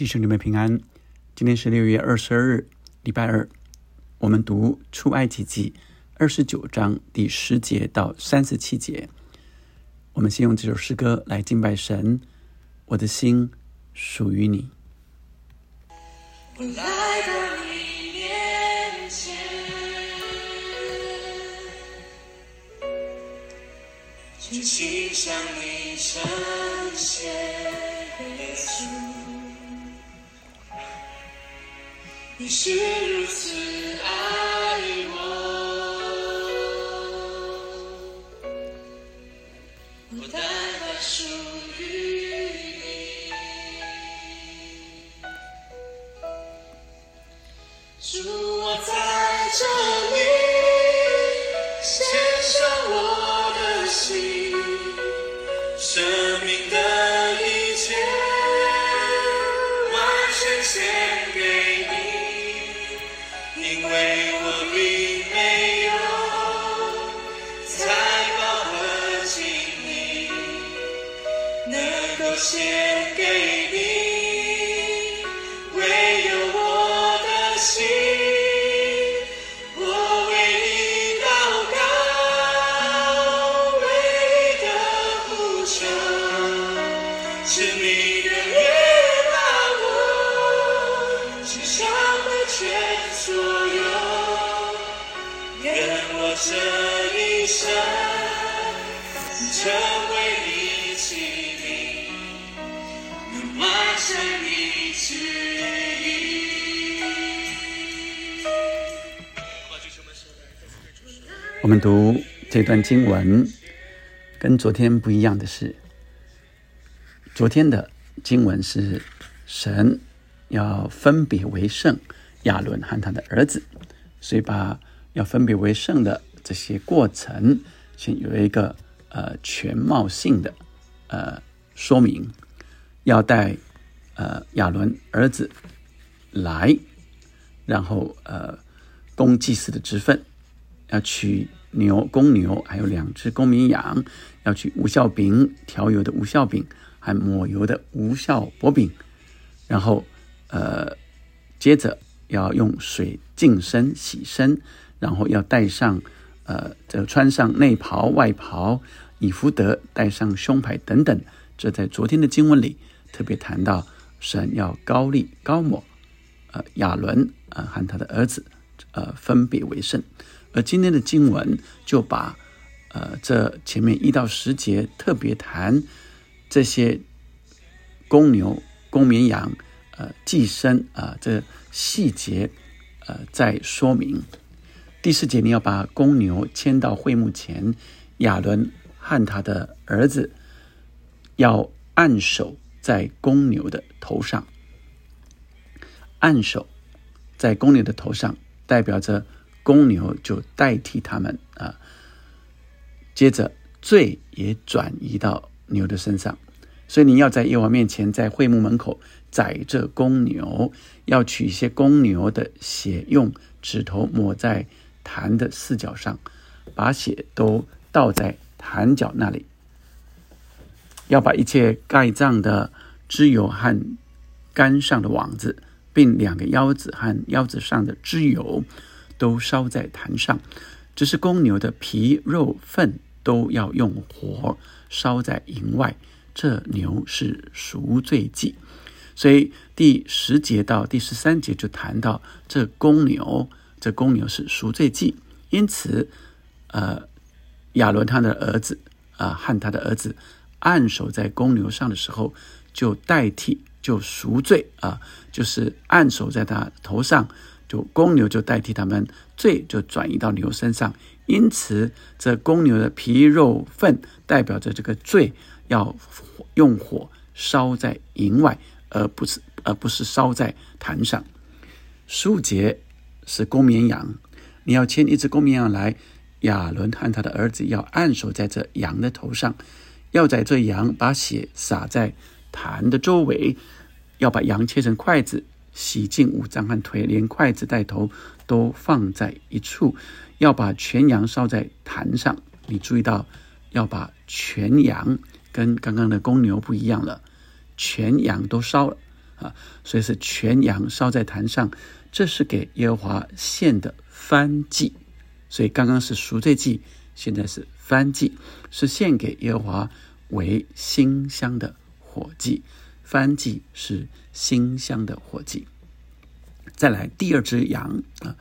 弟兄姊妹平安，今天是六月二十二日，礼拜二。我们读出埃及记二十九章第十节到三十七节。我们先用这首诗歌来敬拜神。我的心属于你。我来到你面前，就请向你呈现耶稣。你是如此爱我，我单单属于你。主，我在这里献给你，唯有我的心，我为你祷告，为你的呼求，是你的悦纳我，心上的全所有，愿我这一生成为能完成你。我们读这段经文，跟昨天不一样的是，昨天的经文是神要分别为圣亚伦和他的儿子，所以把要分别为圣的这些过程，先有一个呃全貌性的呃说明，要带呃亚伦儿子来，然后呃供祭司的职分。要取牛、公牛，还有两只公绵羊，要取无效饼、调油的无效饼，还抹油的无效薄饼，然后呃，接着要用水净身洗身，然后要带上呃，这穿上内袍、外袍、以福德，带上胸牌等等。这在昨天的经文里特别谈到，神要高利高抹，呃，亚伦呃和他的儿子呃分别为圣。而今天的经文就把，呃，这前面一到十节特别谈这些公牛、公绵羊，呃，寄生啊，这细节，呃，在说明。第四节你要把公牛牵到会幕前，亚伦和他的儿子要按手在公牛的头上，按手在公牛的头上，代表着。公牛就代替他们啊，接着罪也转移到牛的身上，所以你要在耶和华面前，在会幕门口宰这公牛，要取一些公牛的血，用指头抹在坛的四角上，把血都倒在坛角那里，要把一切盖脏的脂油和杆上的网子，并两个腰子和腰子上的脂油。都烧在坛上，只是公牛的皮肉粪都要用火烧在营外。这牛是赎罪祭，所以第十节到第十三节就谈到这公牛，这公牛是赎罪祭。因此，呃，亚伦他的儿子啊和他的儿子按守在公牛上的时候，就代替就赎罪啊，就是按手在他头上。就公牛就代替他们罪，就转移到牛身上。因此，这公牛的皮肉粪代表着这个罪要用火烧在营外，而不是而不是烧在坛上。数节是公绵羊，你要牵一只公绵羊来，亚伦和他的儿子要按手在这羊的头上，要在这羊把血洒在坛的周围，要把羊切成筷子。洗净五脏和腿，连筷子带头都放在一处，要把全羊烧在坛上。你注意到，要把全羊跟刚刚的公牛不一样了，全羊都烧了啊，所以是全羊烧在坛上，这是给耶和华献的燔祭。所以刚刚是赎罪祭，现在是燔祭，是献给耶和华为馨香的火祭。燔祭是馨香的火祭。再来第二只羊啊，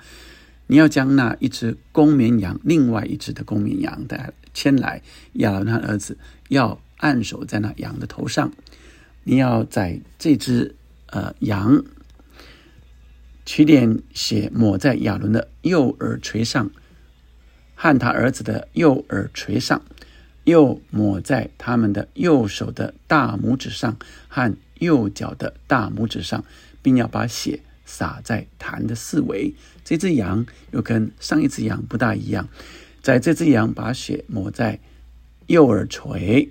你要将那一只公绵羊，另外一只的公绵羊的牵来，亚伦他儿子要按手在那羊的头上，你要在这只呃羊取点血抹在亚伦的右耳垂上。和他儿子的右耳垂上，又抹在他们的右手的大拇指上和右脚的大拇指上，并要把血洒在坛的四围。这只羊又跟上一只羊不大一样，在这只羊把血抹在右耳垂，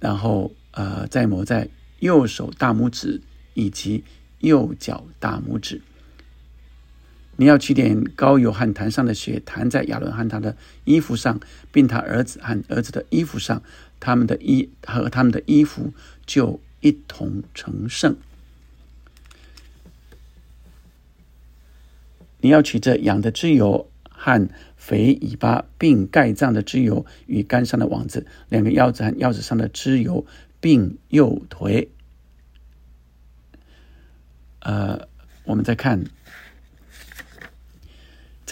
然后呃再抹在右手大拇指以及右脚大拇指。你要取点膏油和坛上的血，弹在亚伦和他的衣服上，并他儿子和儿子的衣服上，他们的衣和他们的衣服就一同成圣。你要取这羊的脂油和肥尾巴，并盖脏的脂油与肝上的网子，两个腰子和腰子上的脂油，并右腿。呃，我们再看。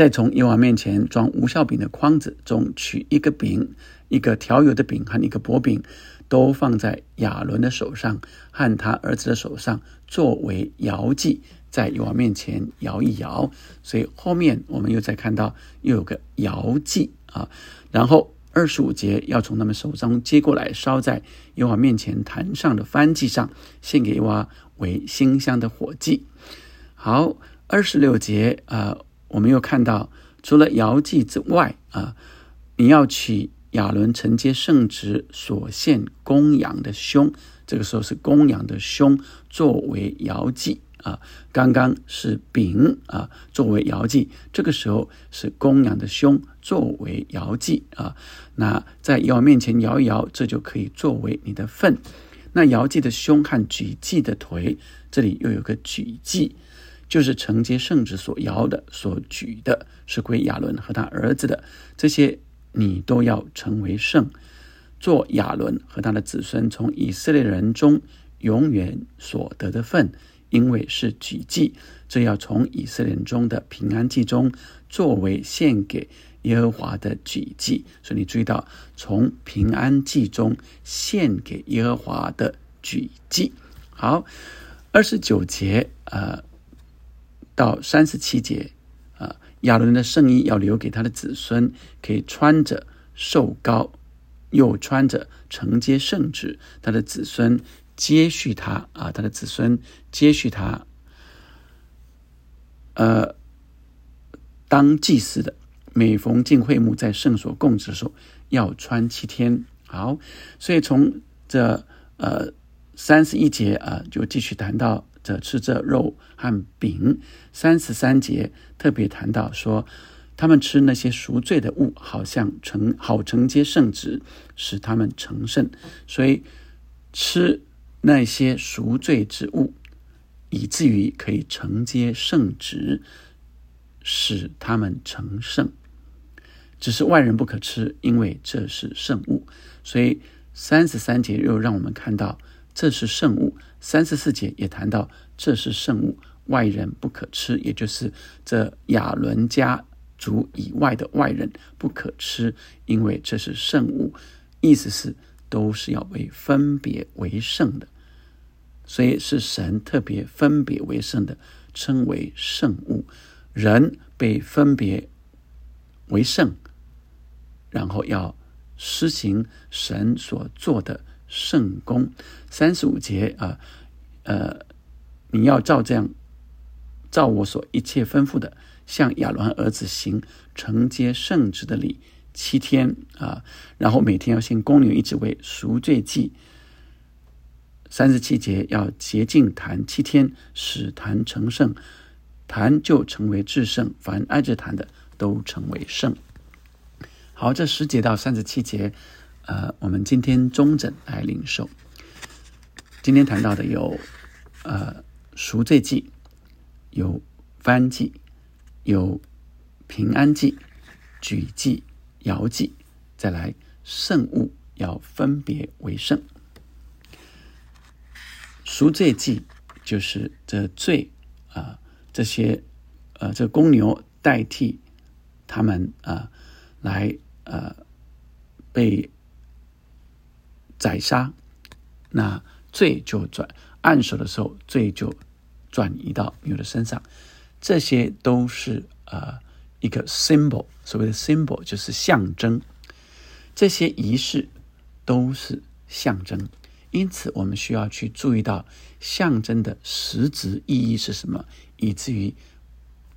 再从耶和华面前装无效饼的筐子中取一个饼，一个调油的饼和一个薄饼，都放在亚伦的手上和他儿子的手上，作为摇祭，在耶和华面前摇一摇。所以后面我们又再看到又有个摇祭啊，然后二十五节要从他们手中接过来，烧在耶娃面前坛上的燔祭上，献给耶娃为馨香的火祭。好，二十六节啊。我们又看到，除了摇祭之外啊，你要取亚伦承接圣职所献公羊的胸，这个时候是公羊的胸作为摇祭啊。刚刚是饼啊作为摇祭，这个时候是公羊的胸作为摇祭啊。那在摇面前摇一摇，这就可以作为你的份。那摇祭的胸和举祭的腿，这里又有个举祭。就是承接圣旨所摇的、所举的，是归亚伦和他儿子的。这些你都要成为圣，做亚伦和他的子孙从以色列人中永远所得的份，因为是举祭，这要从以色列人中的平安祭中作为献给耶和华的举祭。所以你注意到，从平安祭中献给耶和华的举祭。好，二十九节，呃。到三十七节，啊，亚伦的圣衣要留给他的子孙，可以穿着受膏，又穿着承接圣旨，他的子孙接续他啊，他的子孙接续他，呃，当祭司的，每逢进会幕在圣所供职的时候，要穿七天。好，所以从这呃三十一节啊，就继续谈到。吃这肉和饼，三十三节特别谈到说，他们吃那些赎罪的物，好像承好承接圣旨，使他们成圣。所以吃那些赎罪之物，以至于可以承接圣旨，使他们成圣。只是外人不可吃，因为这是圣物。所以三十三节又让我们看到。这是圣物，三十四节也谈到这是圣物，外人不可吃，也就是这亚伦家族以外的外人不可吃，因为这是圣物，意思是都是要为分别为圣的，所以是神特别分别为圣的，称为圣物，人被分别为圣，然后要施行神所做的。圣功三十五节啊，呃，你要照这样，照我所一切吩咐的，向亚伦儿子行承接圣旨的礼七天啊，然后每天要献公牛一只为赎罪祭。三十七节要洁净坛七天，使坛成圣，坛就成为至圣，凡挨着坛的都成为圣。好，这十节到三十七节。呃，我们今天中诊来领受。今天谈到的有呃赎罪祭，有燔祭，有平安祭、举祭、摇祭，再来圣物要分别为圣。赎罪祭就是这罪啊，这些呃这公牛代替他们啊来呃被宰杀，那罪就转按手的时候，罪就转移到牛的身上，这些都是呃一个 symbol，所谓的 symbol 就是象征，这些仪式都是象征。因此，我们需要去注意到象征的实质意义是什么，以至于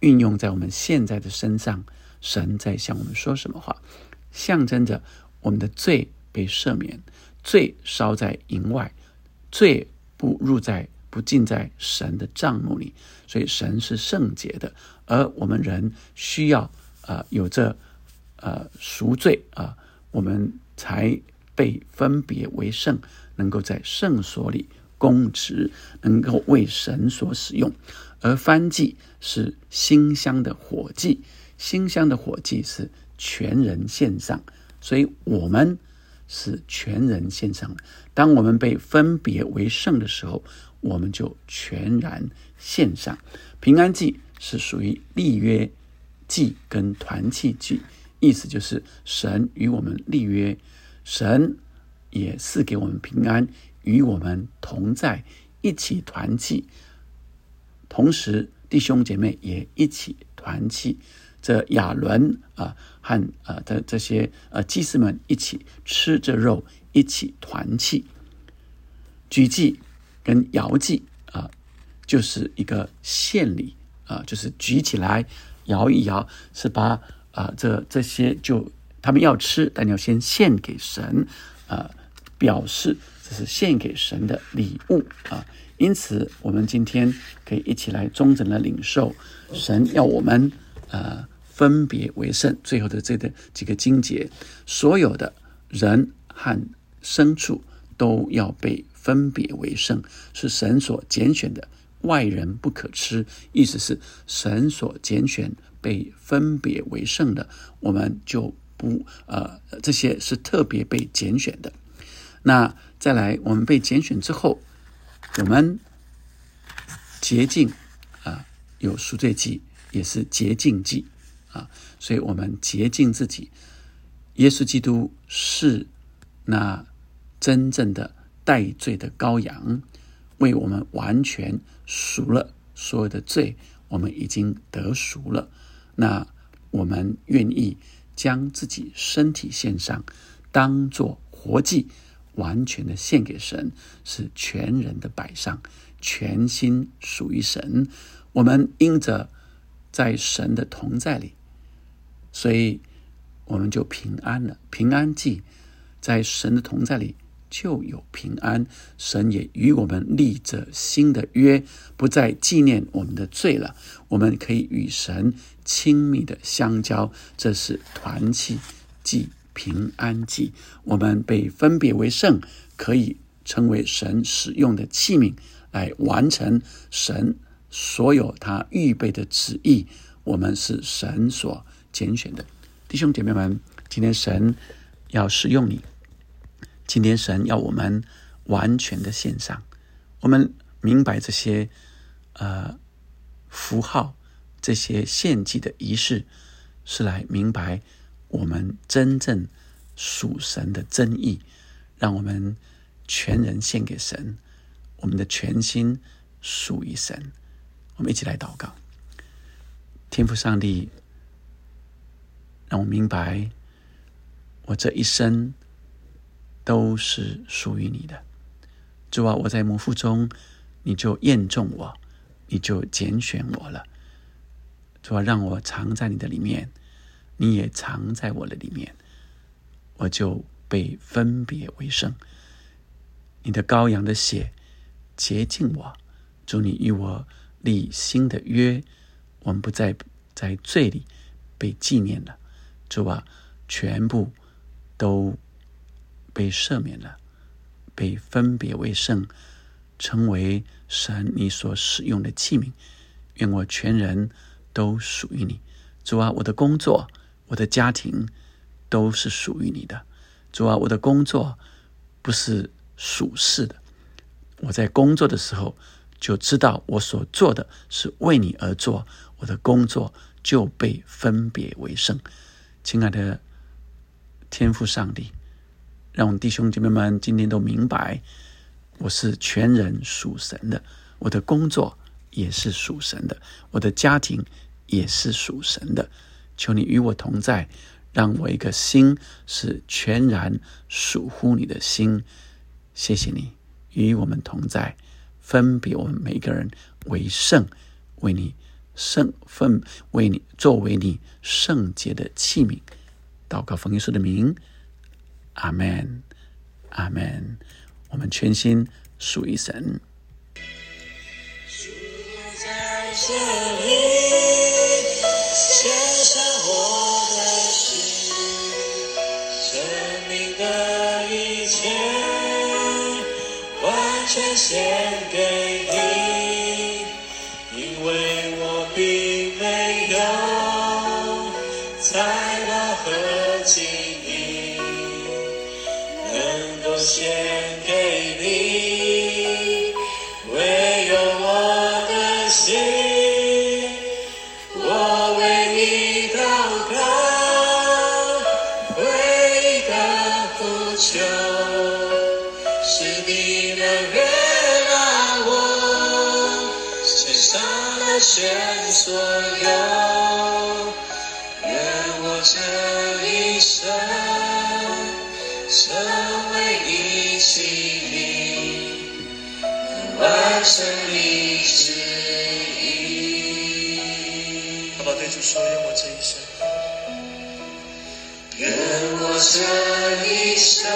运用在我们现在的身上。神在向我们说什么话？象征着我们的罪被赦免，罪烧在营外，罪不入在不进在神的账目里。所以，神是圣洁的，而我们人需要啊有这呃赎罪啊，我们才被分别为圣。能够在圣所里供职，能够为神所使用，而燔祭是馨香的火祭，馨香的火祭是全人献上，所以我们是全人献上的。当我们被分别为圣的时候，我们就全然献上。平安祭是属于立约祭跟团契祭，意思就是神与我们立约，神。也赐给我们平安，与我们同在，一起团契。同时，弟兄姐妹也一起团契。这亚伦啊，和啊的这些呃祭司们一起吃着肉，一起团契。举祭跟摇祭啊，就是一个献礼啊，就是举起来摇一摇，是把啊这这些就他们要吃，但要先献给神啊。表示这是献给神的礼物啊，因此我们今天可以一起来忠诚的领受神要我们呃分别为圣。最后的这个几个经节，所有的人和牲畜都要被分别为圣，是神所拣选的，外人不可吃。意思是神所拣选被分别为圣的，我们就不呃这些是特别被拣选的。那再来，我们被拣选之后，我们洁净啊，有赎罪祭，也是洁净祭啊，所以我们洁净自己。耶稣基督是那真正的代罪的羔羊，为我们完全赎了所有的罪，我们已经得赎了。那我们愿意将自己身体献上，当做活祭。完全的献给神，是全人的摆上，全心属于神。我们因着在神的同在里，所以我们就平安了。平安记，在神的同在里就有平安。神也与我们立着新的约，不再纪念我们的罪了。我们可以与神亲密的相交，这是团契祭。平安祭，我们被分别为圣，可以成为神使用的器皿，来完成神所有他预备的旨意。我们是神所拣选的弟兄姐妹们。今天神要使用你，今天神要我们完全的献上。我们明白这些呃符号，这些献祭的仪式，是来明白。我们真正属神的真意，让我们全人献给神，我们的全心属于神。我们一起来祷告，天父上帝，让我明白，我这一生都是属于你的。主啊，我在母腹中，你就验中我，你就拣选我了。主啊，让我藏在你的里面。你也藏在我的里面，我就被分别为圣。你的羔羊的血洁净我，祝你与我立新的约，我们不再在罪里被纪念了。主啊，全部都被赦免了，被分别为圣，成为神你所使用的器皿。愿我全人都属于你，主啊！我的工作、我的家庭都是属于你的，主啊！我的工作不是属世的，我在工作的时候就知道我所做的是为你而做，我的工作就被分别为圣。亲爱的天父上帝，让我们弟兄姐妹们今天都明白，我是全人属神的，我的工作。也是属神的，我的家庭也是属神的。求你与我同在，让我一个心是全然属乎你的心。谢谢你与我们同在，分别我们每个人为圣，为你圣奉，为你作为你圣洁的器皿。祷告奉耶稣的名，阿门，阿门。我们全心属于神。全献给记忆能够写这一生为你器皿，完成你旨意。好不好？对主说，愿我这一生，愿我这一生